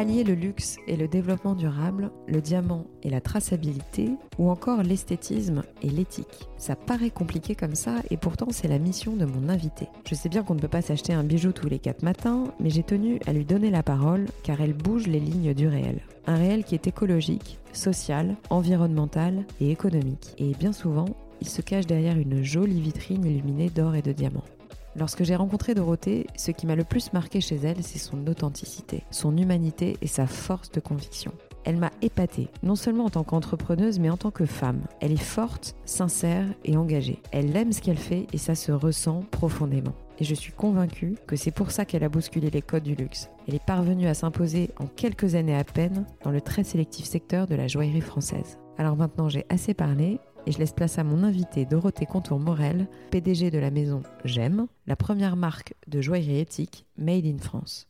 Allier le luxe et le développement durable, le diamant et la traçabilité, ou encore l'esthétisme et l'éthique. Ça paraît compliqué comme ça, et pourtant c'est la mission de mon invité. Je sais bien qu'on ne peut pas s'acheter un bijou tous les quatre matins, mais j'ai tenu à lui donner la parole car elle bouge les lignes du réel. Un réel qui est écologique, social, environnemental et économique. Et bien souvent, il se cache derrière une jolie vitrine illuminée d'or et de diamants. Lorsque j'ai rencontré Dorothée, ce qui m'a le plus marqué chez elle, c'est son authenticité, son humanité et sa force de conviction. Elle m'a épatée, non seulement en tant qu'entrepreneuse, mais en tant que femme. Elle est forte, sincère et engagée. Elle aime ce qu'elle fait et ça se ressent profondément. Et je suis convaincue que c'est pour ça qu'elle a bousculé les codes du luxe. Elle est parvenue à s'imposer en quelques années à peine dans le très sélectif secteur de la joaillerie française. Alors maintenant j'ai assez parlé, et je laisse place à mon invité Dorothée Contour-Morel, PDG de la maison J'aime, la première marque de joaillerie éthique made in France.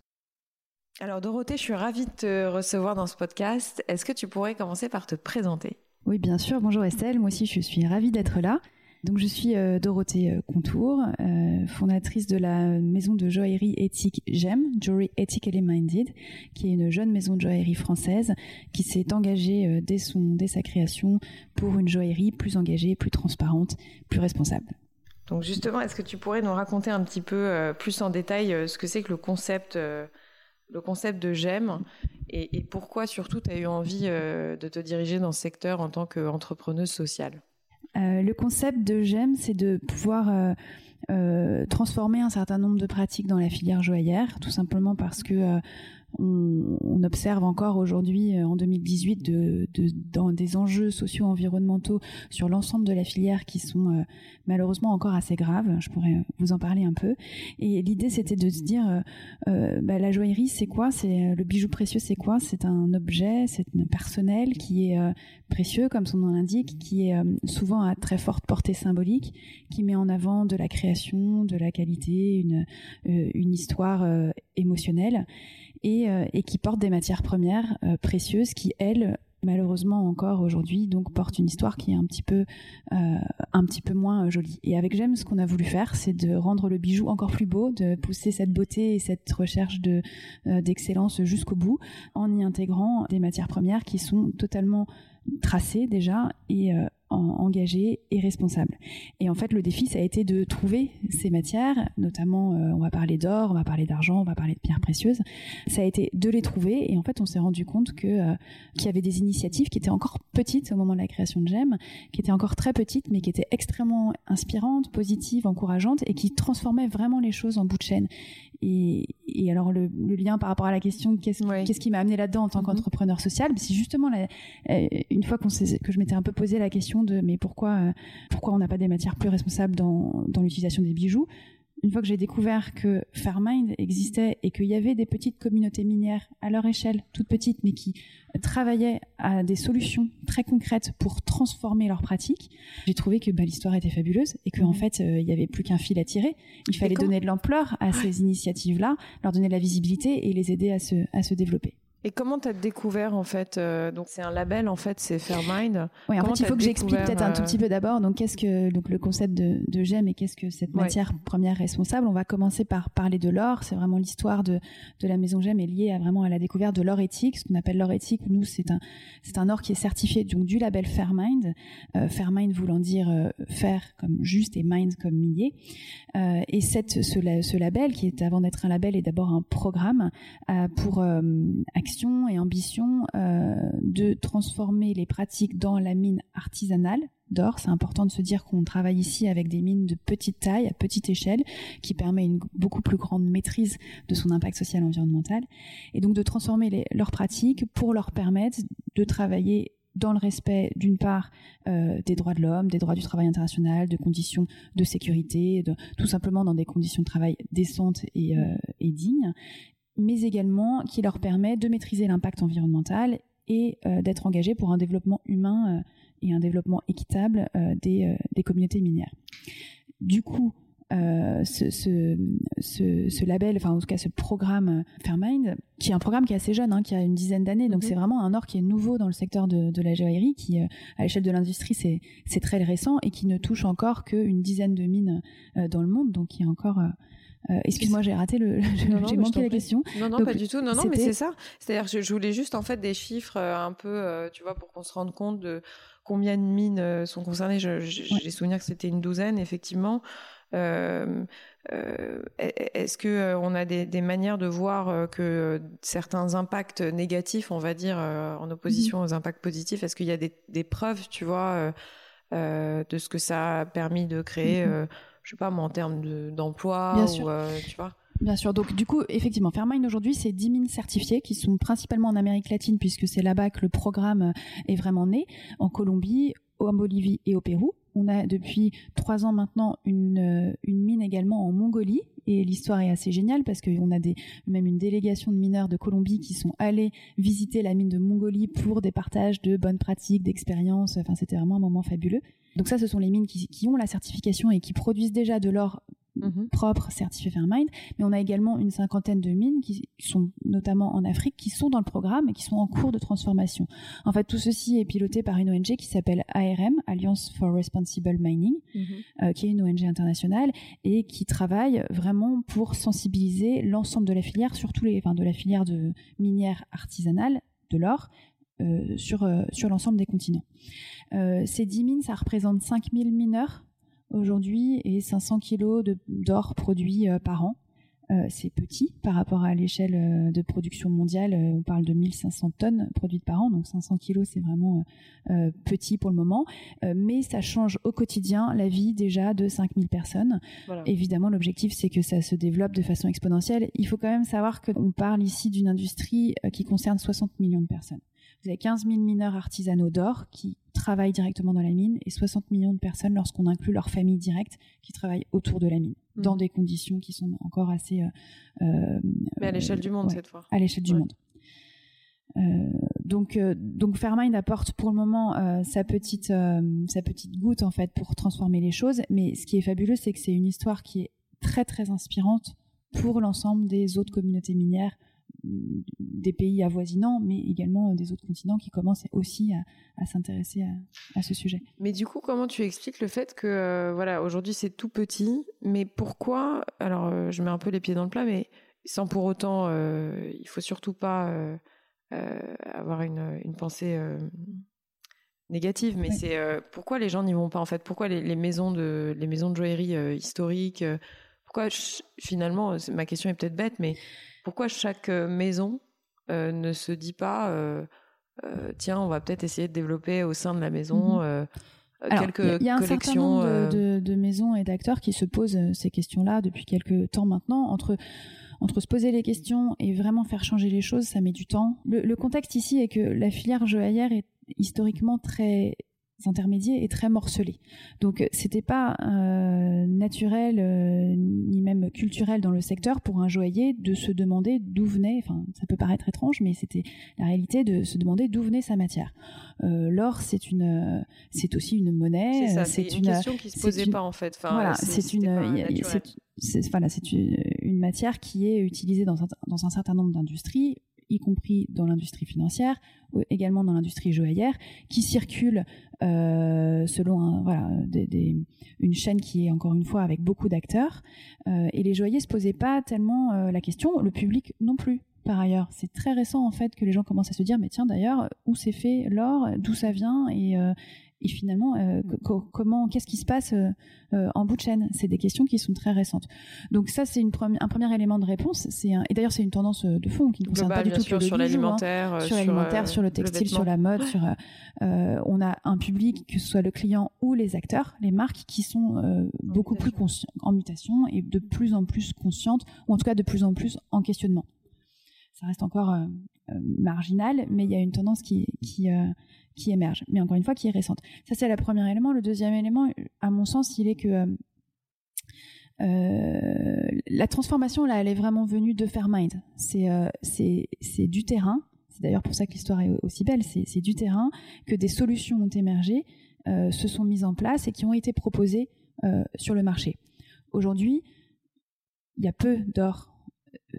Alors Dorothée, je suis ravie de te recevoir dans ce podcast. Est-ce que tu pourrais commencer par te présenter? Oui, bien sûr. Bonjour Estelle, moi aussi je suis ravie d'être là. Donc je suis euh, Dorothée euh, Contour, euh, fondatrice de la maison de joaillerie éthique GEM, Jewelry Ethically Minded, qui est une jeune maison de joaillerie française qui s'est engagée dès, son, dès sa création pour une joaillerie plus engagée, plus transparente, plus responsable. Donc justement, est-ce que tu pourrais nous raconter un petit peu plus en détail ce que c'est que le concept, le concept de GEM et, et pourquoi surtout tu as eu envie de te diriger dans ce secteur en tant qu'entrepreneuse sociale? Euh, le concept de GEM, c'est de pouvoir euh, euh, transformer un certain nombre de pratiques dans la filière joaillère, tout simplement parce que on, observe encore aujourd'hui, euh, en 2018, de, dans des enjeux socio-environnementaux sur l'ensemble de la filière qui sont euh, malheureusement encore assez graves. Je pourrais vous en parler un peu. Et l'idée, c'était de se dire, euh, bah, la joaillerie, c'est quoi? C'est le bijou précieux, c'est quoi? C'est un objet, c'est un personnel qui est précieux, comme son nom l'indique, qui est souvent à très forte portée symbolique, qui met en avant de la création, de la qualité, une histoire émotionnelle. Euh, et, qui portent des matières premières euh, précieuses qui, elles, malheureusement encore aujourd'hui, donc portent une histoire qui est un petit peu, euh, un petit peu moins jolie. Et avec J'aime, ce qu'on a voulu faire, c'est de rendre le bijou encore plus beau, de pousser cette beauté et cette recherche de d'excellence jusqu'au bout, en y intégrant des matières premières qui sont totalement tracées déjà et engagé et responsable. Et en fait, le défi, ça a été de trouver ces matières, notamment, euh, on va parler d'or, on va parler d'argent, on va parler de pierres précieuses. Ça a été de les trouver, et en fait, on s'est rendu compte que euh, qu'il y avait des initiatives qui étaient encore petites au moment de la création de GEM, qui étaient encore très petites, mais qui étaient extrêmement inspirantes, positives, encourageantes, et qui transformaient vraiment les choses en bout de chaîne. Et, et alors le, le, lien par rapport à la question qu'est-ce qui m'a amené là-dedans en tant mm-hmm. qu'entrepreneur social, c'est justement la, euh, une fois que je m'étais un peu posé la question de mais pourquoi, euh, pourquoi on n'a pas des matières plus responsables dans, dans l'utilisation des bijoux? Une fois que j'ai découvert que Fairmind existait et qu'il y avait des petites communautés minières à leur échelle, toutes petites, mais qui travaillaient à des solutions très concrètes pour transformer leurs pratiques, j'ai trouvé que bah, l'histoire était fabuleuse et qu'en en fait, euh, il n'y avait plus qu'un fil à tirer. Il fallait donner de l'ampleur à ces initiatives-là, leur donner de la visibilité et les aider à se, à se développer. Et comment tu as découvert en fait euh, donc c'est un label en fait c'est Fairmind. Oui, en fait, il faut que j'explique peut-être un tout petit peu d'abord donc qu'est-ce que donc le concept de, de GEM et qu'est-ce que cette matière première responsable? On va commencer par parler de l'or, c'est vraiment l'histoire de de la maison GEM est liée à vraiment à la découverte de l'or éthique, ce qu'on appelle l'or éthique. Nous, c'est un c'est un or qui est certifié donc du label Fairmind. Euh, Fairmind voulant dire euh, faire comme juste et mind comme millier. Euh, et cette ce, ce, label qui est avant d'être un label est d'abord un programme euh, et ambition euh, de transformer les pratiques dans la mine artisanale d'or. C'est important de se dire qu'on travaille ici avec des mines de petite taille, à petite échelle, qui permet une beaucoup plus grande maîtrise de son impact social et environnemental, et donc de transformer leurs pratiques pour leur permettre de travailler dans le respect d'une part des droits de l'homme, des droits du travail international, de conditions de sécurité, tout simplement dans des conditions de travail décentes et, et dignes, mais également qui leur permet de maîtriser l'impact environnemental et d'être engagés pour un développement humain et un développement équitable des, des communautés minières. Du coup, euh, ce, ce, ce, label, enfin en tout cas ce programme euh, Fairmind, qui est un programme qui est assez jeune, hein, qui a une dizaine d'années, donc mhm. c'est vraiment un or qui est nouveau dans le secteur de, de la joaillerie, qui euh, à l'échelle de l'industrie c'est très récent et qui ne touche encore qu'une dizaine de mines dans le monde, donc qui est encore Excuse-moi, j'ai raté le. j'ai manqué la question. Non, non, pas du tout. Non, non, mais c'est ça. C'est-à-dire, je, je, voulais juste en fait des chiffres un peu, tu vois, pour qu'on se rende compte de combien de mines sont concernées. J'ai souvenir que c'était une douzaine, effectivement. Euh, euh, est-ce que euh, on a des, manières de voir que certains impacts négatifs, on va dire, en opposition mmh. aux impacts positifs, est-ce qu'il y a des, preuves, tu vois, de ce que ça a permis de créer, mmh. Je sais pas, moi, en termes d'emploi, ou, tu vois Bien sûr. Donc, du coup, effectivement, Fairmine aujourd'hui, c'est 10 mines certifiées qui sont principalement en Amérique latine, puisque c'est là-bas que le programme est vraiment né, en Colombie, en Bolivie et au Pérou. On a depuis trois ans maintenant une, euh, une mine également en Mongolie et l'histoire est assez géniale parce qu'on a des, même une délégation de mineurs de Colombie qui sont allés visiter la mine de Mongolie pour des partages de bonnes pratiques, d'expériences. Enfin, c'était vraiment un moment fabuleux. Donc ça, ce sont les mines qui, qui ont la certification et qui produisent déjà de l'or Mhm. propre certifié Fairmind, mais on a également une cinquantaine de mines qui sont notamment en Afrique, qui sont dans le programme et qui sont en cours de transformation. En fait, tout ceci est piloté par une ONG qui s'appelle ARM, Alliance for Responsible Mining, mhm. euh, qui est une ONG internationale et qui travaille vraiment pour sensibiliser l'ensemble de la filière, surtout les, enfin, de la filière de minière artisanale de l'or, sur, euh, sur l'ensemble des continents. ces 10 mines, ça représente 5000 mineurs aujourd'hui et 500 kilos d'or produit euh, par an. Euh, c'est petit par rapport à l'échelle euh, de production mondiale. on parle de 1500 tonnes produites par an, donc 500 kilos, c'est vraiment petit pour le moment. mais ça change au quotidien la vie déjà de 5000 personnes. Évidemment, l'objectif, c'est que ça se développe de façon exponentielle. Il faut quand même savoir qu'on parle ici d'une industrie qui concerne 60 millions de personnes. Vous avez 15 000 mineurs artisanaux d'or qui travaillent directement dans la mine et 60 millions de personnes lorsqu'on inclut leur famille directe qui travaillent autour de la mine mmh. dans des conditions qui sont encore assez. Euh, euh, Mais à l'échelle du monde cette fois. À l'échelle du monde. Euh, donc, donc Fairmind apporte pour le moment sa petite sa petite goutte en fait pour transformer les choses. Mais ce qui est fabuleux, c'est que c'est une histoire qui est très très inspirante pour l'ensemble des autres communautés minières des pays avoisinants, mais également des autres continents qui commencent aussi à, s'intéresser à, ce sujet. Mais du coup, comment tu expliques le fait que, euh, voilà, aujourd'hui c'est tout petit, mais pourquoi Alors, euh, je mets un peu les pieds dans le plat, mais sans pour autant, euh, il faut surtout pas avoir une, pensée négative, mais c'est pourquoi les gens n'y vont pas en fait? Pourquoi les, maisons de les maisons de joaillerie historiques Pourquoi finalement, ma question est peut-être bête, mais pourquoi chaque euh, maison euh, ne se dit pas, euh, tiens, on va peut-être essayer de développer au sein de la maison mhm. quelques Il y, a un certain nombre de, maisons et d'acteurs qui se posent ces questions-là depuis quelques temps maintenant. Entre entre se poser les questions et vraiment faire changer les choses, ça met du temps. Le, contexte ici est que la filière joaillère est historiquement très intermédiaires et très morcelé. Donc c'était pas euh, naturel euh, ni même culturel dans le secteur pour un joaillier de se demander d'où venait, enfin ça peut paraître étrange, mais c'était la réalité de se demander d'où venait sa matière. Euh, l'or c'est une, c'est aussi une monnaie. C'est une, question qui se posait pas en fait. voilà, c'est une, c'est voilà, c'est une, une, matière qui est utilisée dans un, dans un certain nombre d'industries y compris dans l'industrie financière, également dans l'industrie joaillère, qui circule euh, selon voilà, une chaîne qui est encore une fois avec beaucoup d'acteurs. Euh, et les joailliers se posaient pas tellement euh, la question, le public non plus. Par ailleurs, c'est très récent en fait que les gens commencent à se dire mais tiens d'ailleurs où s'est fait l'or, d'où ça vient? Et, et finalement, euh, comment, qu'est-ce qui se passe euh, euh, en bout de chaîne? C'est des questions qui sont très récentes. Donc ça, c'est un premier élément de réponse. C'est et d'ailleurs, c'est une tendance de fond qui ne concerne pas du tout que le sur l'alimentaire, hein. sur l'alimentaire, sur, le textile, sur la mode. Sur, on a un public, que ce soit le client ou les acteurs, les marques, qui sont beaucoup plus en mutation et de plus en plus conscientes, ou en tout cas de plus en plus en questionnement. Ça reste encore marginal, mais il y a une tendance qui, qui qui émerge, mais encore une fois qui est récente. Ça c'est le premier élément. Le deuxième élément, à mon sens, il est que euh, la transformation là, elle est vraiment venue de Fairmind. C'est c'est du terrain. C'est d'ailleurs pour ça que l'histoire est aussi belle. C'est du terrain que des solutions ont émergé, se sont mises en place et qui ont été proposées sur le marché. Aujourd'hui, il y a peu d'or euh,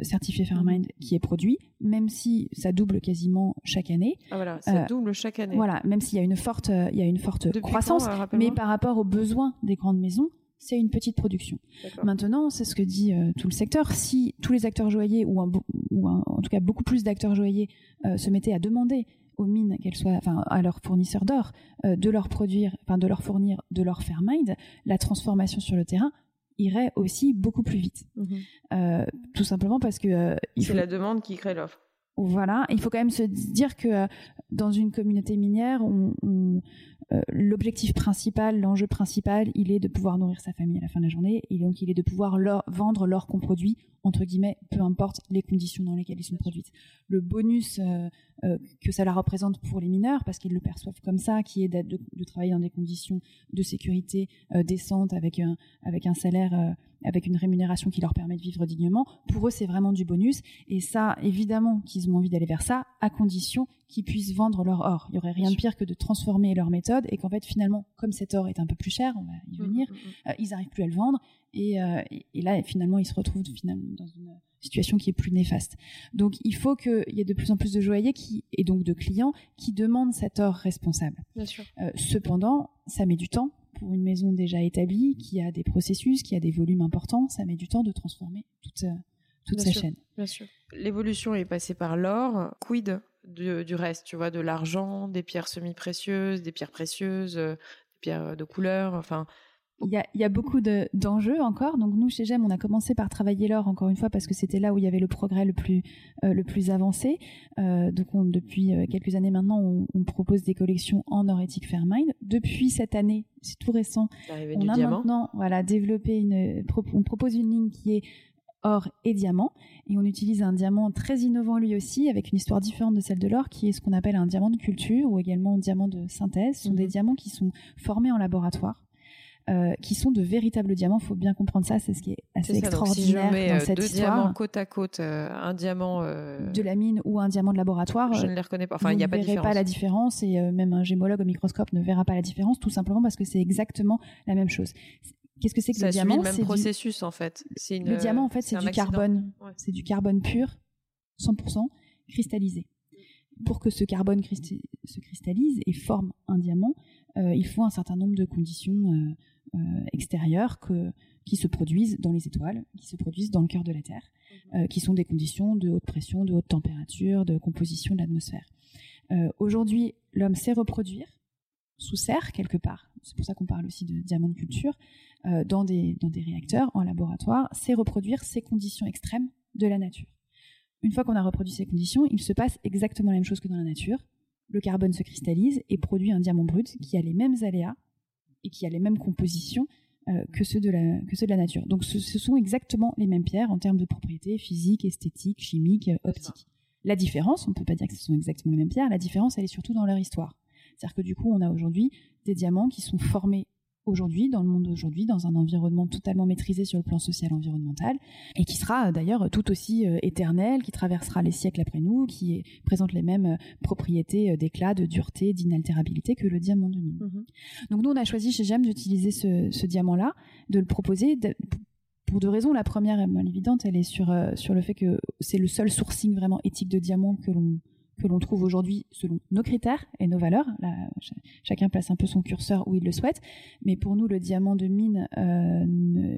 certifié Fairmind qui est produit, même si ça double quasiment chaque année. Ah voilà, ça euh, double chaque année. Voilà, même s'il y a une forte, il y a une forte croissance, mais par rapport aux besoins des grandes maisons, c'est une petite production. Maintenant, c'est ce que dit euh, tout le secteur. Si tous les acteurs joailliers, ou, ou en tout cas beaucoup plus d'acteurs joailliers, se mettaient à demander aux mines, qu'elles soient, enfin, à leurs fournisseurs d'or, de leur produire, enfin, de leur fournir de leur Fairmind, la transformation sur le terrain irait aussi beaucoup plus vite. Mhm. Euh, tout simplement parce que... Euh, c'est la demande qui crée l'offre. Voilà, il faut quand même se dire que euh, dans une communauté minière, on, l'objectif principal, l'enjeu principal, il est de pouvoir nourrir sa famille à la fin de la journée, et donc il est de pouvoir vendre l'or qu'on produit, entre guillemets, peu importe les conditions dans lesquelles ils sont produits. Le bonus euh, euh, que ça la représente pour les mineurs, parce qu'ils le perçoivent comme ça, qui est de, de, travailler dans des conditions de sécurité décentes, avec un salaire avec une rémunération qui leur permet de vivre dignement, pour eux, c'est vraiment du bonus. Et ça, évidemment qu'ils ont envie d'aller vers ça, à condition qu'ils puissent vendre leur or. Il y aurait rien de pire que de transformer leur méthode et qu'en fait, finalement, comme cet or est un peu plus cher, on va y mmh, venir, mmh, mmh. Euh, ils n'arrivent plus à le vendre. Euh, et, là, finalement, ils se retrouvent finalement dans une situation qui est plus néfaste. Donc, il faut qu'il y ait de plus en plus de joailliers qui, et donc de clients qui demandent cet or responsable. Bien sûr. Euh, cependant, ça met du temps pour une maison déjà établie, qui a des processus, qui a des volumes importants, ça met du temps de transformer toute, toute sa chaîne. Bien sûr. L'évolution est passée par l'or. Quid du, reste, tu vois, de l'argent, des pierres semi-précieuses, des pierres précieuses, euh, des pierres de couleur, enfin. Il y, a, il y a, beaucoup d'enjeux encore. Donc nous, chez GEM, on a commencé par travailler l'or, encore une fois, parce que c'était là où il y avait le progrès le plus, euh, le plus avancé. Euh, donc on, depuis quelques années maintenant, on, on, propose des collections en or éthique Fairmind. Depuis cette année, c'est tout récent, on a maintenant voilà, développé une... On propose une ligne qui est or et diamant. Et on utilise un diamant très innovant lui aussi, avec une histoire différente de celle de l'or, qui est ce qu'on appelle un diamant de culture ou également un diamant de synthèse. Ce sont des mhm. diamants qui sont formés en laboratoire. Euh, qui sont de véritables diamants. Il faut bien comprendre ça, c'est ce qui est assez extraordinaire si dans euh, cette deux histoire. diamants côte à côte, euh, un diamant de la mine ou un diamant de laboratoire. Je ne les reconnais pas. Enfin, il n'y a pas de différence. pas la différence et même un gémologue au microscope ne verra pas la différence, tout simplement parce que c'est exactement la même chose. Qu'est-ce que c'est que le diamant? C'est le même processus en fait. le diamant en fait c'est du carbone, c'est du carbone pur, 100% cristallisé. Pour que ce carbone se cristallise et forme un diamant, il faut un certain nombre de conditions euh, euh, extérieures que, qui se produisent dans les étoiles, qui se produisent dans le cœur de la Terre, mhm. qui sont des conditions de haute pression, de haute température, de composition de l'atmosphère. Aujourd'hui, l'homme sait reproduire sous serre quelque part. C'est pour ça qu'on parle aussi de diamant de culture. Euh, dans, des, dans des réacteurs, en laboratoire, c'est reproduire ces conditions extrêmes de la nature. Une fois qu'on a reproduit ces conditions, il se passe exactement la même chose que dans la nature. Le carbone se cristallise et produit un diamant brut qui a les mêmes aléas et qui a les mêmes compositions euh, que, ceux de la, que ceux de la nature. Donc ce, sont exactement les mêmes pierres en termes de propriétés physiques, esthétiques, chimiques, euh, optiques. La différence, on ne peut pas dire que ce sont exactement les mêmes pierres, la différence elle est surtout dans leur histoire. C'est-à-dire que du coup on a aujourd'hui des diamants qui sont formés aujourd'hui, dans le monde d'aujourd'hui, dans un environnement totalement maîtrisé sur le plan social environnemental, et qui sera euh, d'ailleurs tout aussi euh, éternel, qui traversera les siècles après nous, qui présente les mêmes euh, propriétés d'éclat, de dureté, d'inaltérabilité que le diamant de mine. Mhm. Donc nous, on a choisi chez GEM d'utiliser ce, diamant-là, de le proposer pour deux raisons. La première, est évidente, elle est sur, sur le fait que c'est le seul sourcing vraiment éthique de diamant que l'on que l'on trouve aujourd'hui selon nos critères et nos valeurs. chacun place un peu son curseur où il le souhaite. Mais pour nous, le diamant de mine, euh,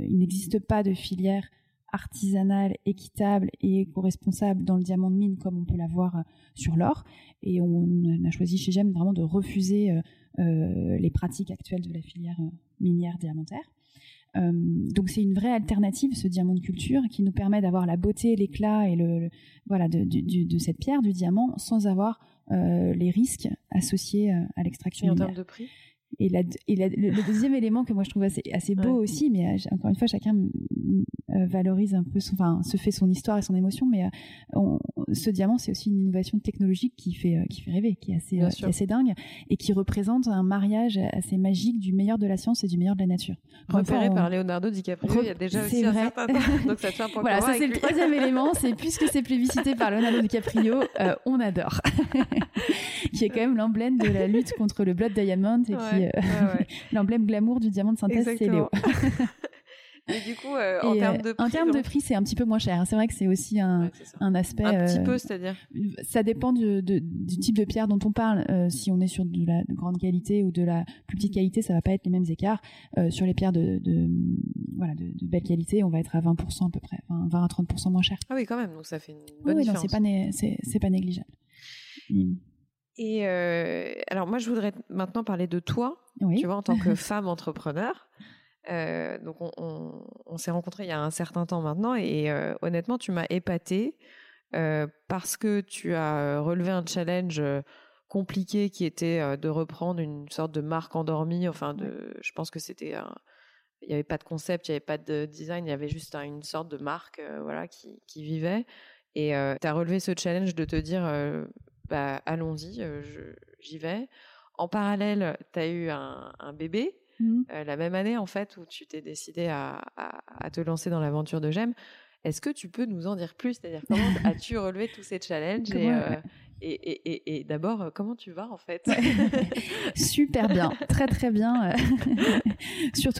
il n'existe pas de filière artisanale, équitable et éco-responsable dans le diamant de mine comme on peut l'avoir euh, sur l'or. Et on a choisi chez GEM vraiment de refuser euh, les pratiques actuelles de la filière minière diamantaire. Euh, donc c'est une vraie alternative, ce diamant de culture, qui nous permet d'avoir la beauté, l'éclat et le, voilà de, de, cette pierre, du diamant, sans avoir euh, les risques associés euh, à l'extraction. Et en termes de prix? Et, la, et le, deuxième élément que moi je trouve assez, assez beau aussi, mais encore une fois, chacun valorise un peu, son, enfin, se fait son histoire et son émotion, mais euh, ce diamant, c'est aussi une innovation technologique qui fait, qui fait rêver, qui est assez, assez dingue et qui représente un mariage assez magique du meilleur de la science et du meilleur de la nature. Repéré par Leonardo DiCaprio il y a déjà aussi vrai. un certain temps. Donc ça un point Voilà, ça c'est le troisième élément, c'est puisque c'est plébiscité par Leonardo DiCaprio, on adore. qui est quand même l'emblème de la lutte contre le blood diamond et qui euh, l'emblème glamour du diamant de synthèse, c'est Léo. Mais du coup, euh, en termes de prix, en termes de prix, c'est un petit peu moins cher. C'est vrai que c'est aussi un, un aspect. Un petit euh, peu, c'est-à-dire. Ça dépend du, du, type de pierre dont on parle. si on est sur de la grande qualité ou de la plus petite qualité, ça va pas être les mêmes écarts. sur les pierres de, de voilà de, belle qualité, on va être à 20% à peu près, 20 à 30% moins cher. Ah oui, quand même. Donc ça fait une bonne oui, différence. Oui, non, c'est pas pas négligeable. Et euh, alors moi, je voudrais maintenant parler de toi, tu vois, en tant que femme entrepreneur. Euh, donc on, s'est rencontrés il y a un certain temps maintenant et euh, honnêtement, tu m'as épatée parce que tu as relevé un challenge compliqué qui était de reprendre une sorte de marque endormie. Enfin, de, je pense que c'était il n'y avait pas de concept, il n'y avait pas de design, il y avait juste une sorte de marque voilà, qui, qui vivait. Et tu as relevé ce challenge de te dire bah, allons-y, euh, j'y vais. En parallèle, tu as eu un, bébé. Mmh. Euh, la même année en fait où tu t'es décidé à, te lancer dans l'aventure de J'aime. Est-ce que tu peux nous en dire plus? C'est-à-dire comment as-tu relevé tous ces challenges euh, et, et, et, d'abord, comment tu vas en fait? Super bien, très très bien. Surtout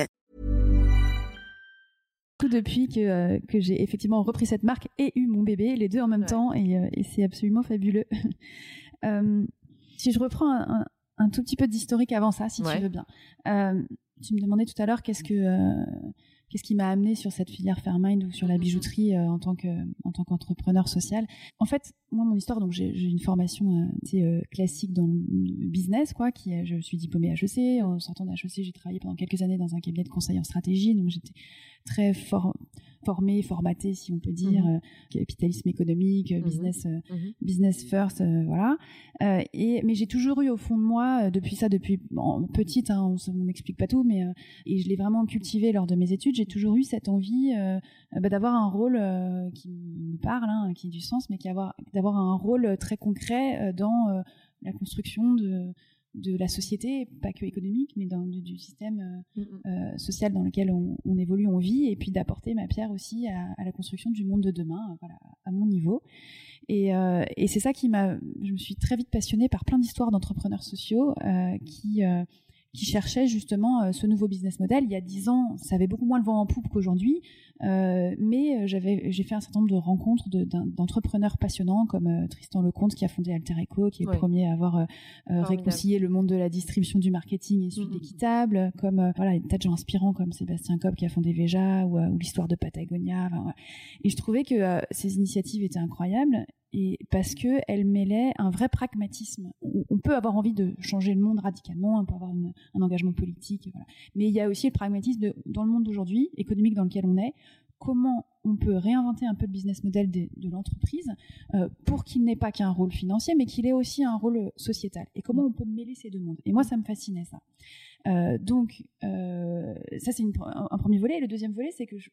Depuis que, euh, que j'ai effectivement repris cette marque et eu mon bébé, les deux en même temps, et, euh, et c'est absolument fabuleux. Euh, si je reprends un, un, tout petit peu d'historique avant ça, si tu veux bien. tu me demandais tout à l'heure qu'est-ce que qu'est-ce qui m'a amené sur cette filière Fairmind ou sur la mm-hmm. bijouterie en tant que en tant qu'entrepreneur social. En fait, moi mon histoire, donc j'ai une formation euh, classique dans le business, quoi. Qui je suis diplômée HEC. En sortant d'HEC, j'ai travaillé pendant quelques années dans un cabinet de conseil en stratégie, donc j'étais très fort formé, formaté, si on peut dire, mhm. euh, capitalisme économique, mhm. business, euh, mhm. business first, euh, voilà. et mais j'ai toujours eu au fond de moi, depuis ça, depuis petite, hein, on n'explique pas tout, mais et je l'ai vraiment cultivé lors de mes études. J'ai toujours eu cette envie bah, d'avoir un rôle qui me parle, hein, qui a du sens, mais qui avoir d'avoir un rôle très concret dans la construction de de la société, pas que économique, mais dans, du, système euh, mm, mm. Euh, social dans lequel on, évolue, on vit, et puis d'apporter ma pierre aussi à, la construction du monde de demain, voilà, à mon niveau. Et, euh, et c'est ça qui m'a, je me suis très vite passionnée par plein d'histoires d'entrepreneurs sociaux qui qui cherchait justement euh, ce nouveau business model. Il y a dix ans, ça avait beaucoup moins le vent en poupe qu'aujourd'hui, euh, mais j'avais, j'ai fait un certain nombre de rencontres d'entrepreneurs passionnants comme euh, Tristan Lecomte qui a fondé Alter Eco, qui est le premier à avoir réconcilié le monde de la distribution du marketing et celui de l'équitable, comme voilà, des tas de gens inspirants comme Sébastien Cobb qui a fondé Veja ou, l'histoire de Patagonia. Et je trouvais que ces initiatives étaient incroyables et parce que elle mêlait un vrai pragmatisme. On peut avoir envie de changer le monde radicalement, on peut avoir un engagement politique, mais il y a aussi le pragmatisme dans le monde d'aujourd'hui, économique dans lequel on est, comment on peut réinventer un peu le business model de, l'entreprise euh, pour qu'il n'ait pas qu'un rôle financier, mais qu'il ait aussi un rôle sociétal. Et comment on peut mêler ces deux mondes. Et moi, ça me fascinait ça. Euh, donc, euh, ça c'est un, premier volet. Et le deuxième volet, c'est que je,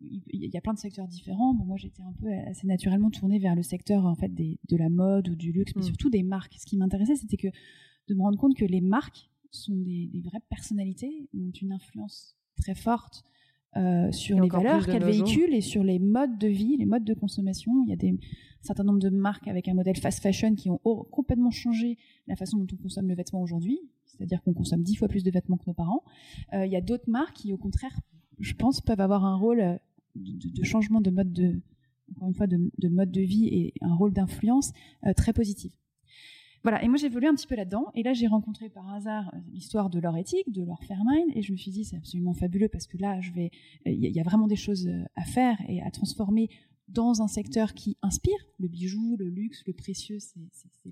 il y a plein de secteurs différents. moi, j'étais un peu assez naturellement tournée vers le secteur en fait de la mode ou du luxe, mais mm. surtout des marques. Ce qui m'intéressait, c'était que de me rendre compte que les marques sont des, vraies personnalités, ont une influence très forte euh, sur les valeurs qu'elles véhiculent et sur les modes de vie, les modes de consommation. Il y a des, un certain nombre de marques avec un modèle fast fashion qui ont complètement changé la façon dont on consomme le vêtement aujourd'hui. C'est-à-dire qu'on consomme dix fois plus de vêtements que nos parents. Euh, il y a d'autres marques qui, au contraire, je pense, peuvent avoir un rôle de, changement de mode de, encore une fois, de, mode de vie et un rôle d'influence euh, très positif. voilà, et moi j'ai évolué un petit peu là-dedans, et là j'ai rencontré par hasard l'histoire de leur éthique, de leur Fairmind, et je me suis dit c'est absolument fabuleux parce que là je vais, il y, a vraiment des choses à faire et à transformer dans un secteur qui inspire, le bijou, le luxe, le précieux, c'est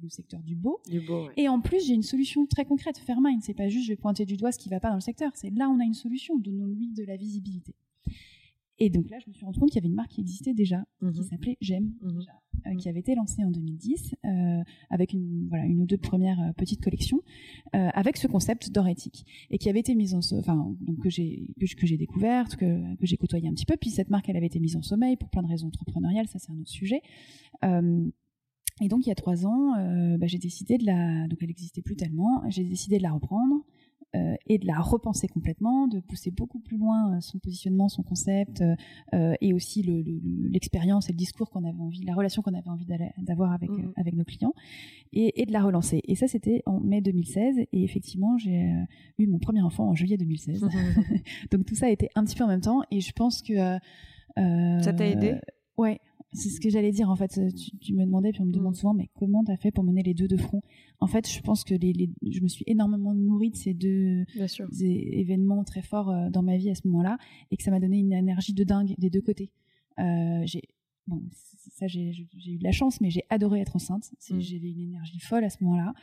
le secteur du beau. Du beau Et en plus, j'ai une solution très concrète, Fairmind. C'est pas juste je vais pointer du doigt ce qui va pas dans le secteur, c'est là on a une solution, donnons-lui de la visibilité. Et donc là, je me suis rendu compte qu'il y avait une marque qui existait déjà, qui mhm. s'appelait J'aime, mhm. euh, qui avait été lancée en 2010 euh, avec une, voilà, une ou deux premières euh, petites collections, avec ce concept d'or éthique, et qui avait été mise en, enfin, donc que j'ai que, j'ai découverte, que, que j'ai côtoyé un petit peu. Puis cette marque, elle avait été mise en sommeil pour plein de raisons entrepreneuriales, ça c'est un autre sujet. et donc il y a trois ans, bah, j'ai décidé de la, donc elle n'existait plus tellement, j'ai décidé de la reprendre. Euh, et de la repenser complètement, de pousser beaucoup plus loin euh, son positionnement, son concept, euh, et aussi l'expérience et le discours qu'on avait envie, la relation qu'on avait envie d'avoir avec, mmh. avec nos clients, et, de la relancer. Et ça, c'était en mai 2016, et effectivement, j'ai eu mon premier enfant en juillet 2016. Donc tout ça a été un petit peu en même temps, et je pense que... ça t'a aidé? Ouais, c'est ce que j'allais dire en fait. Tu, me demandais, puis on me demande mm. souvent, mais comment t'as fait pour mener les deux de front? En fait, je pense que les, je me suis énormément nourrie de ces deux événements très forts euh, dans ma vie à ce moment-là, et que ça m'a donné une énergie de dingue des deux côtés. Euh, j'ai bon, ça j'ai eu de la chance, mais j'ai adoré être enceinte. Mm. J'avais une énergie folle à ce moment-là.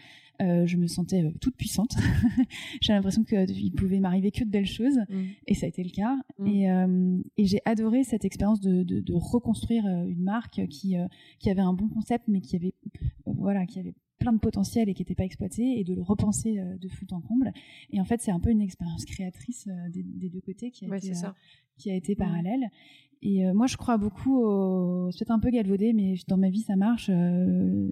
Euh, je me sentais euh, toute puissante. j'ai l'impression qu'il pouvait m'arriver que de belles choses, mm. et ça a été le cas. Mm. Et, euh, et j'ai adoré cette expérience de, de, de, reconstruire une marque qui, qui avait un bon concept, mais qui avait, voilà, qui avait plein de potentiel et qui n'était pas exploité et de le repenser de fond en comble et en fait c'est un peu une expérience créatrice des, des, deux côtés qui a été qui a été parallèle et euh, moi, je crois beaucoup au. C'est peut-être un peu galvaudé, mais dans ma vie, ça marche. Euh,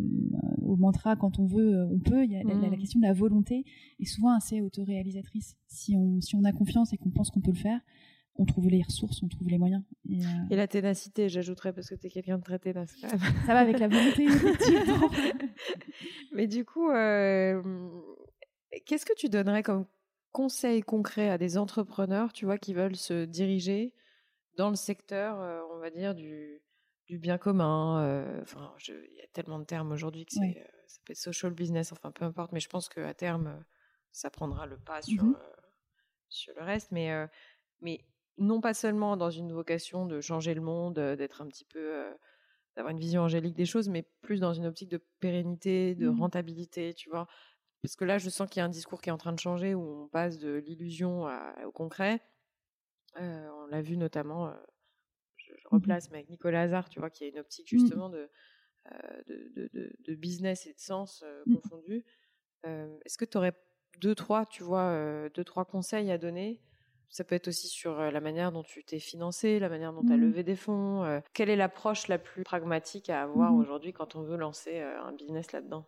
au mantra, quand on veut, euh, on peut. Il y a la, mm. question de la volonté est souvent assez autoréalisatrice. Si on, si on a confiance et qu'on pense qu'on peut le faire, on trouve les ressources, on trouve les moyens. Et, la ténacité, j'ajouterais, parce que tu es quelqu'un de très ténace. Ça va avec la volonté, effectivement. mais du coup, qu'est-ce que tu donnerais comme conseil concret à des entrepreneurs, tu vois, qui veulent se diriger dans le secteur, euh, on va dire, du, du bien commun. Euh, enfin, il y a tellement de termes aujourd'hui que euh, ça peut être social business, enfin peu importe, mais je pense qu'à terme, ça prendra le pas sur, mmh sur le reste. Mais, mais non pas seulement dans une vocation de changer le monde, d'être un petit peu d'avoir une vision angélique des choses, mais plus dans une optique de pérennité, de mmh rentabilité, tu vois? Parce que là, je sens qu'il y a un discours qui est en train de changer où on passe de l'illusion au concret on l'a vu notamment, je, mmh replace, mais avec Nicolas Hazard, tu vois, qui a une optique mmh. justement de, de, business et de sens mmh. confondus. Est-ce que tu aurais deux, trois, tu vois, deux, trois conseils à donner? Ça peut être aussi sur la manière dont tu t'es financé, la manière dont tu as levé des fonds. quelle est l'approche la plus pragmatique à avoir aujourd'hui quand on veut lancer un business là-dedans?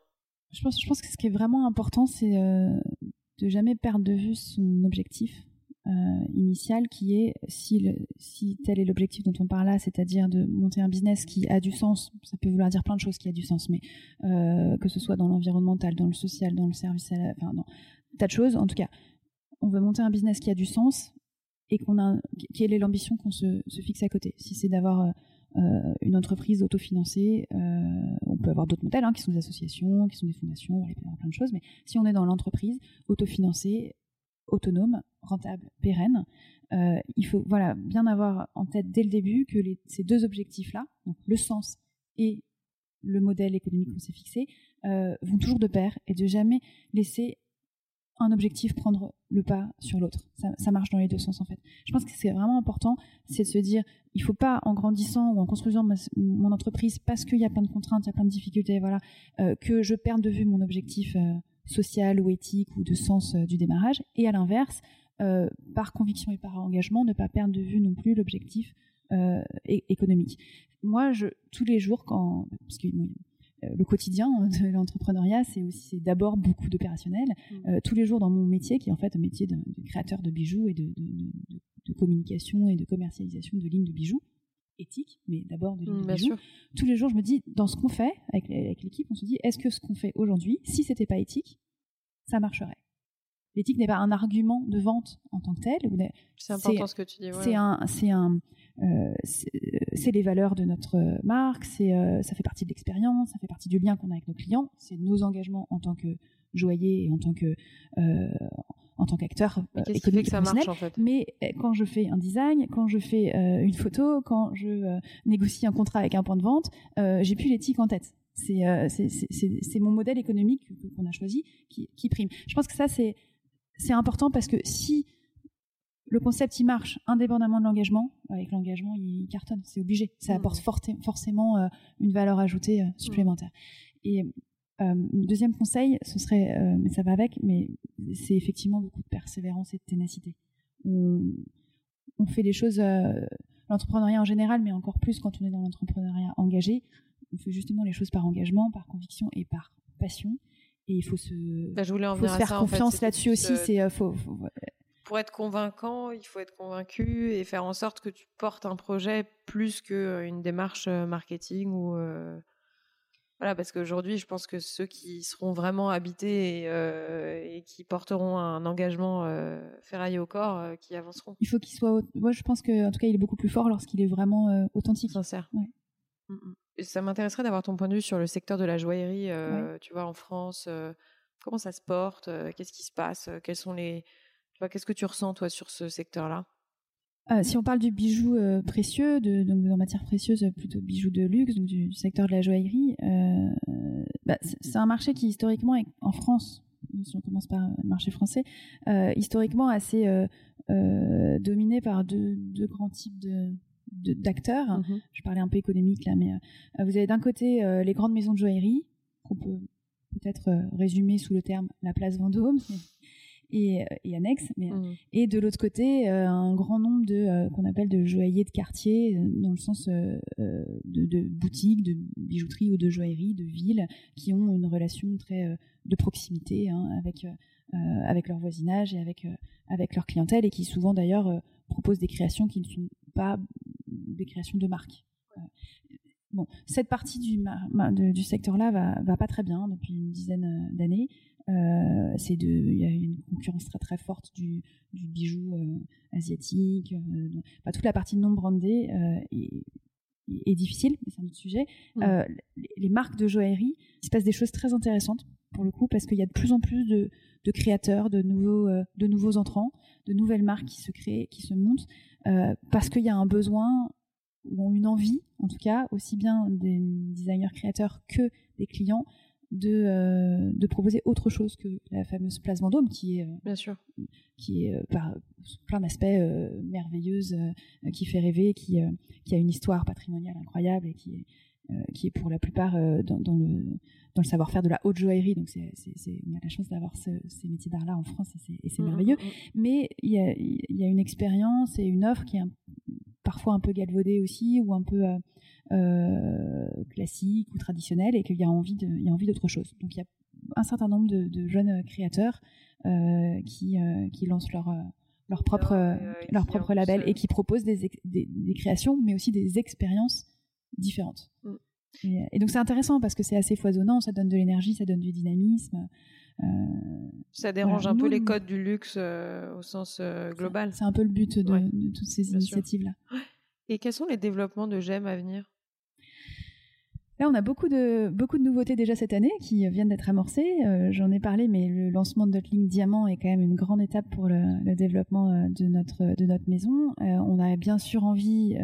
Je pense, je pense que ce qui est vraiment important, c'est de jamais perdre de vue son objectif. Euh, initial qui est si, tel est l'objectif dont on parle là, c'est-à-dire de monter un business qui a du sens, ça peut vouloir dire plein de choses qui a du sens, mais euh, que ce soit dans l'environnemental, dans le social, dans le service, enfin dans tas de choses. En tout cas, on veut monter un business qui a du sens et qu'on a quelle est l'ambition qu'on se, fixe à côté. Si c'est d'avoir euh, une entreprise autofinancée, on peut avoir d'autres modèles hein, qui sont des associations, qui sont des fondations, plein de choses, mais si on est dans l'entreprise autofinancée, autonome, rentable, pérenne. Euh, il faut voilà bien avoir en tête dès le début que ces deux objectifs-là, le sens et le modèle économique qu'on s'est fixé, euh, vont toujours de pair et de jamais laisser un objectif prendre le pas sur l'autre. Ça, marche dans les deux sens en fait. Je pense que c'est vraiment important, c'est de se dire, il faut pas en grandissant ou en construisant mon entreprise parce qu'il y a plein de contraintes, il y a plein de difficultés, voilà, euh, que je perde de vue mon objectif social ou éthique ou de sens euh, du démarrage. Et à l'inverse, euh, par conviction et par engagement, ne pas perdre de vue non plus l'objectif euh, économique. Moi, je, tous les jours, quand, parce que le quotidien de l'entrepreneuriat, c'est aussi d'abord beaucoup d'opérationnel. Mmh. tous les jours dans mon métier, qui est en fait un métier de, créateur de bijoux et de, de, communication et de commercialisation de lignes de bijoux, éthique, mais d'abord de mmh, Tous les jours, je me dis, dans ce qu'on fait avec, l'équipe, on se dit, est-ce que ce qu'on fait aujourd'hui, si c'était pas éthique, ça marcherait? L'éthique n'est pas un argument de vente en tant que tel. C'est important ce que tu dis. C'est un, c'est un, c'est les valeurs de notre marque, c'est ça fait partie de l'expérience, ça fait partie du lien qu'on a avec nos clients, c'est nos engagements en tant que joaillier et en tant que en tant qu'acteur économique que ça marche, en fait Mais quand je fais un design, quand je fais une photo, quand je négocie un contrat avec un point de vente, j'ai plus l'éthique en tête. C'est mon modèle économique qu'on a choisi qui, qui prime. Je pense que ça c'est important parce que si le concept il marche indépendamment de l'engagement, avec l'engagement il cartonne, c'est obligé. Ça mmh. apporte forcément euh, une valeur ajoutée euh, supplémentaire. Et euh, deuxième conseil, ce serait, mais ça va avec, mais c'est effectivement beaucoup de persévérance et de ténacité. On, on fait les choses, l'entrepreneuriat en général, mais encore plus quand on est dans l'entrepreneuriat engagé, on fait justement les choses par engagement, par conviction et par passion et il faut se, bah, je voulais en faut se faire confiance là-dessus aussi. C'est euh, faut, pour être convaincant, il faut être convaincu et faire en sorte que tu portes un projet plus qu'une démarche euh, marketing ou euh, voilà parce qu'aujourd'hui je pense que ceux qui seront vraiment habités et, et qui porteront un engagement ferraillé au corps, qui avanceront. Il faut qu'il soit. Moi je pense que en tout cas il est beaucoup plus fort lorsqu'il est vraiment authentique. Sincère. Ouais. Mmh, mmh. Ça m'intéresserait d'avoir ton point de vue sur le secteur de la joaillerie, euh, tu vois, en France. Euh, comment ça se porte euh, Qu'est-ce qui se passe Quels sont les, qu'est-ce que tu ressens toi sur ce secteur-là? Si on parle du bijou précieux, de, donc en matière précieuse, plutôt bijou de luxe, donc du, secteur de la joaillerie, bah, c'est un marché qui historiquement est en France, si on commence par le marché français, historiquement assez dominé par deux, deux, grands types de, d'acteurs. Mhm. Je parlais un peu économique là, mais euh, vous avez d'un côté euh, les grandes maisons de joaillerie, qu'on peut peut-être euh, résumer sous le terme la place Vendôme. Et, et, annexes, mais, mhm. et de l'autre côté un grand nombre de qu'on appelle de joailliers de quartier dans le sens de, boutiques, de bijouterie ou de joaillerie, de villes qui ont une relation très de proximité hein, avec avec leur voisinage et avec avec leur clientèle et qui souvent d'ailleurs proposent des créations qui ne sont pas des créations de marques. Euh, bon, cette partie du, du secteur-là va, va pas très bien depuis une dizaine euh, d'années. Euh, c'est de, il y a une concurrence très très forte du, du bijou asiatique. pas toute la partie non brandée est, difficile, mais c'est un autre sujet. Mmh. les, marques de joaillerie, il se passe des choses très intéressantes pour le coup parce qu'il y a de plus en plus de, de créateurs, de nouveaux, de nouveaux entrants, de nouvelles marques qui se créent, qui se montent. Euh, parce qu'il y a un besoin ou une envie, en tout cas, aussi bien des designers créateurs que des clients, de, euh, de proposer autre chose que la fameuse place Vendôme, qui est, euh, bien sûr, qui est par plein d'aspects merveilleuse, qui fait rêver, qui, qui a une histoire patrimoniale incroyable et qui est, qui est pour la plupart dans, dans, le, dans le savoir-faire de la haute joaillerie. Donc, c'est, on a la chance d'avoir ces métiers d'art-là en France et c'est, mmh, mmh, merveilleux. Mmh. Mais il y a, y a, une expérience et une offre qui est parfois un peu galvaudée aussi ou un peu euh, euh, classique ou traditionnelle et qu'il y a envie, de, y a envie d'autre chose. Donc, il y a un certain nombre de, jeunes créateurs euh, qui, qui lancent leur leur propre, leur propre label et qui proposent des, des, des, créations, mais aussi des expériences différentes. Et, donc c'est intéressant parce que c'est assez foisonnant, ça donne de l'énergie, ça donne du dynamisme. Euh, ça dérange un peu les codes du luxe euh, au sens euh, global. C'est un peu le but de, toutes ces initiatives-là. Et quels sont les développements de GEM à venir? Là, on a beaucoup de, beaucoup de nouveautés déjà cette année qui viennent d'être amorcées. Euh, j'en ai parlé, mais le lancement de notre ligne Diamant est quand même une grande étape pour le, développement euh, de notre, de notre maison. Euh, on a bien sûr envie,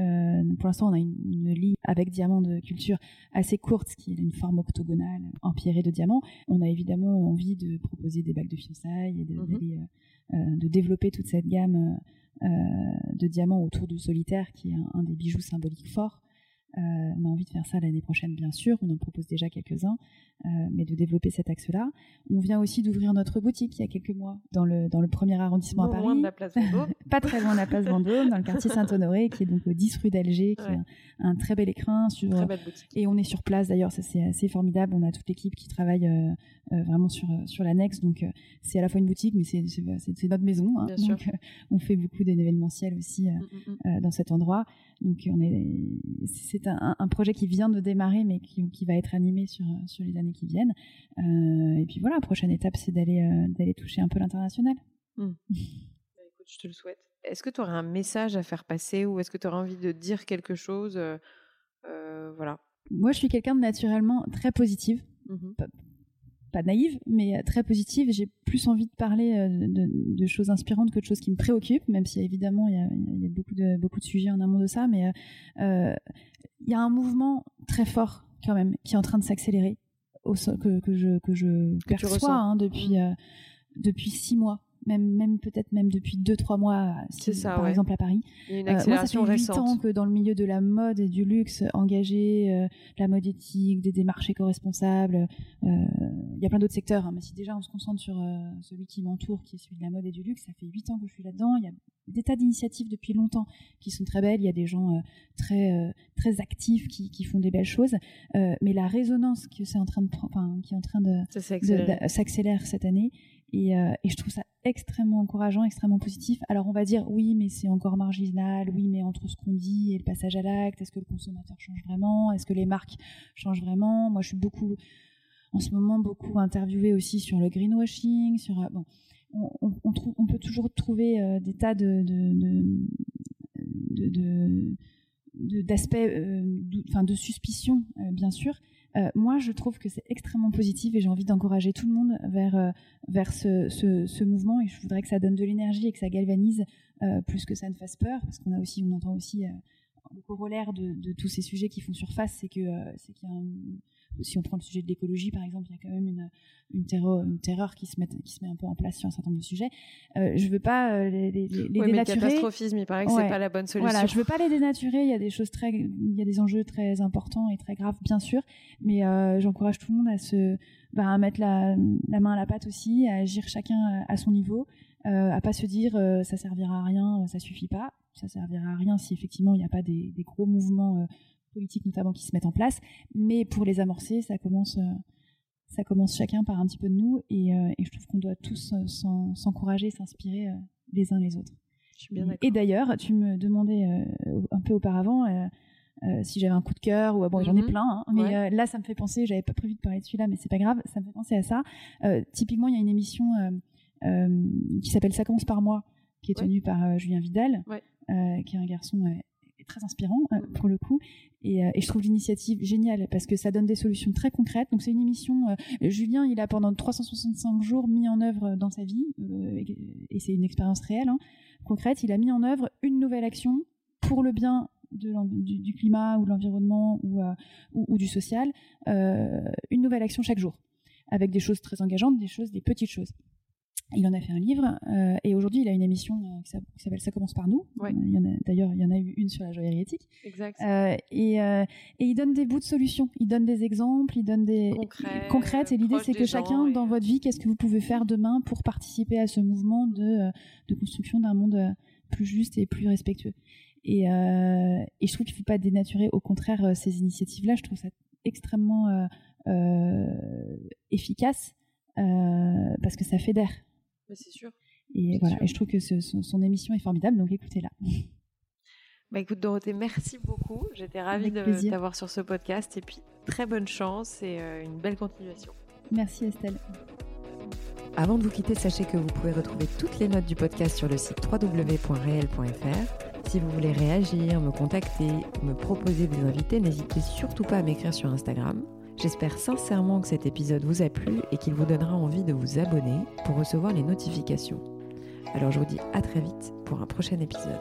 pour l'instant, on a une, ligne avec diamant de culture assez courte, qui est une forme octogonale empierrée de diamants. On a évidemment envie de proposer des bagues de fiançailles et de, mhm. de développer toute cette gamme de diamants autour du solitaire, qui est un des bijoux symboliques forts. Euh, on a envie de faire ça l'année prochaine, bien sûr. On en propose déjà quelques-uns, euh, mais de développer cet axe-là. On vient aussi d'ouvrir notre boutique il y a quelques mois dans le, dans le premier arrondissement à Paris. Loin de la place Vendôme. Pas très loin de la place Vendôme, dans le quartier Saint-Honoré, qui est donc au 10 rue d'Alger, qui est un, très bel écrin. Sur, très belle boutique. Et on est sur place d'ailleurs, ça c'est assez formidable. On a toute l'équipe qui travaille euh, vraiment sur, sur l'annexe. Donc c'est à la fois une boutique, mais c'est notre maison. Hein. donc on fait beaucoup d'événementiels aussi mm, mm, mm. dans cet endroit. Donc on est, c'est un, un, projet qui vient de démarrer, mais qui, qui, va être animé sur, sur les années qui viennent. Euh, et puis voilà, la prochaine étape, c'est d'aller euh, d'aller toucher un peu l'international. Hmm. Bah, je te le souhaite. Est-ce que tu aurais un message à faire passer ou est-ce que tu aurais envie de dire quelque chose Voilà. Moi, je suis quelqu'un de naturellement très positive. Mmh pas, naïve, mais très positive. J'ai plus envie de parler de, choses inspirantes que de choses qui me préoccupent, même si évidemment il y a, beaucoup, de, beaucoup de sujets en amont de ça. Mais il y a un mouvement très fort quand même qui est en train de s'accélérer que, que, je, que je perçois hein, depuis, mmh. depuis six mois même, même peut-être même depuis 2-3 mois, ça, par exemple à Paris. une accélération euh, moi, ça fait 8 ans que dans le milieu de la mode et du luxe, engagé, euh, la mode éthique, des démarches éco-responsables, euh, il y a plein d'autres secteurs, hein, mais si déjà on se concentre sur celui qui m'entoure, qui est celui de la mode et du luxe, ça fait 8 ans que je suis là-dedans. Il y a des tas d'initiatives depuis longtemps qui sont très belles. Il y a des gens très, très actifs qui, qui, font des belles choses. mais la résonance que c'est en train de, enfin, qui est en train de s'accélérer cette année, et, et je trouve ça extrêmement encourageant, extrêmement positif. Alors on va dire oui, mais c'est encore marginal, oui, mais entre ce qu'on dit et le passage à l'acte, est-ce que le consommateur change vraiment Est-ce que les marques changent vraiment? Moi, je suis beaucoup, en ce moment, beaucoup interviewée aussi sur le greenwashing, sur euh, bon, on, peut toujours trouver euh, des tas de, de, de, d'aspects, euh, enfin de suspicion, bien sûr, euh, moi, je trouve que c'est extrêmement positif et j'ai envie d'encourager tout le monde vers, euh, vers ce, ce, mouvement et je voudrais que ça donne de l'énergie et que ça galvanise euh, plus que ça ne fasse peur parce qu'on a aussi, on entend aussi le corollaire de, de, tous ces sujets qui font surface, c'est que c'est qu'il y a un, si on prend le sujet de l'écologie, par exemple, il y a quand même une, une, terreur, une terreur qui se, met, qui se met un peu en place sur un certain nombre de sujets. Euh, je veux pas euh, les, les, les oui, dénaturer. Mais le catastrophisme, il paraît que c'est pas la bonne solution. Voilà, je veux pas les dénaturer. Il y a des choses très, il y a des enjeux très importants et très graves, bien sûr. Mais euh, j'encourage tout le monde à se, bah, à mettre la, la, main à la pâte aussi, à agir chacun à, son niveau, euh, à pas se dire euh, ça servira à rien, ça suffit pas. Ça servira à rien si effectivement il n'y a pas des, des gros mouvements politiques notamment qui se mettent en place. Mais pour les amorcer, ça commence, euh, ça commence chacun par un petit peu de nous. Et, euh, je trouve qu'on doit tous euh, s'encourager, s'inspirer les uns les autres. Je suis bien et d'ailleurs, tu me demandais un peu auparavant si j'avais un coup de cœur ou bon, j'en ai mhm. plein. Hein, mais là, ça me fait penser. J'avais pas prévu de parler de celui-là, mais c'est pas grave. Ça me fait penser à ça. typiquement, il y a une émission qui s'appelle Ça commence par moi, qui est tenue par Julien Vidal, qui est un garçon très inspirant euh, pour le coup. Et, euh, et je trouve l'initiative géniale parce que ça donne des solutions très concrètes. Donc c'est une émission. Euh, Julien, il a pendant 365 jours mis en œuvre dans sa vie, et, c'est une expérience réelle, hein, concrète. Il a mis en œuvre une nouvelle action pour le bien de du, du, climat ou de l'environnement ou, ou, ou, du social, une nouvelle action chaque jour, avec des choses très engageantes, des choses, des petites choses. Il en a fait un livre euh, et aujourd'hui il a une émission euh, qui s'appelle Ça commence par nous. Ouais. D'ailleurs, il y en a eu une sur la joaillerie éthique. Exact. Euh, et, et, il donne des bouts de solutions, il donne des exemples, il donne des concrètes. Et l'idée c'est que chacun dans votre vie, qu'est-ce que vous pouvez faire demain pour participer à ce mouvement de, de construction d'un monde plus juste et plus respectueux. Et, et je trouve qu'il ne faut pas dénaturer, au contraire, ces initiatives-là. Je trouve ça extrêmement efficace parce que ça fédère c'est sûr. Et voilà, et je trouve que son, émission est formidable, donc écoutez-la. Bah écoute Dorothée, merci beaucoup. J'étais ravie de t'avoir sur ce podcast et puis très bonne chance et euh, une belle continuation. Merci Estelle. Avant de vous quitter, sachez que vous pouvez retrouver toutes les notes du podcast sur le site www.réel.fr. Si vous voulez réagir, me contacter, me proposer des invités, n'hésitez surtout pas à m'écrire sur Instagram. J'espère sincèrement que cet épisode vous a plu et qu'il vous donnera envie de vous abonner pour recevoir les notifications. Alors je vous dis à très vite pour un prochain épisode.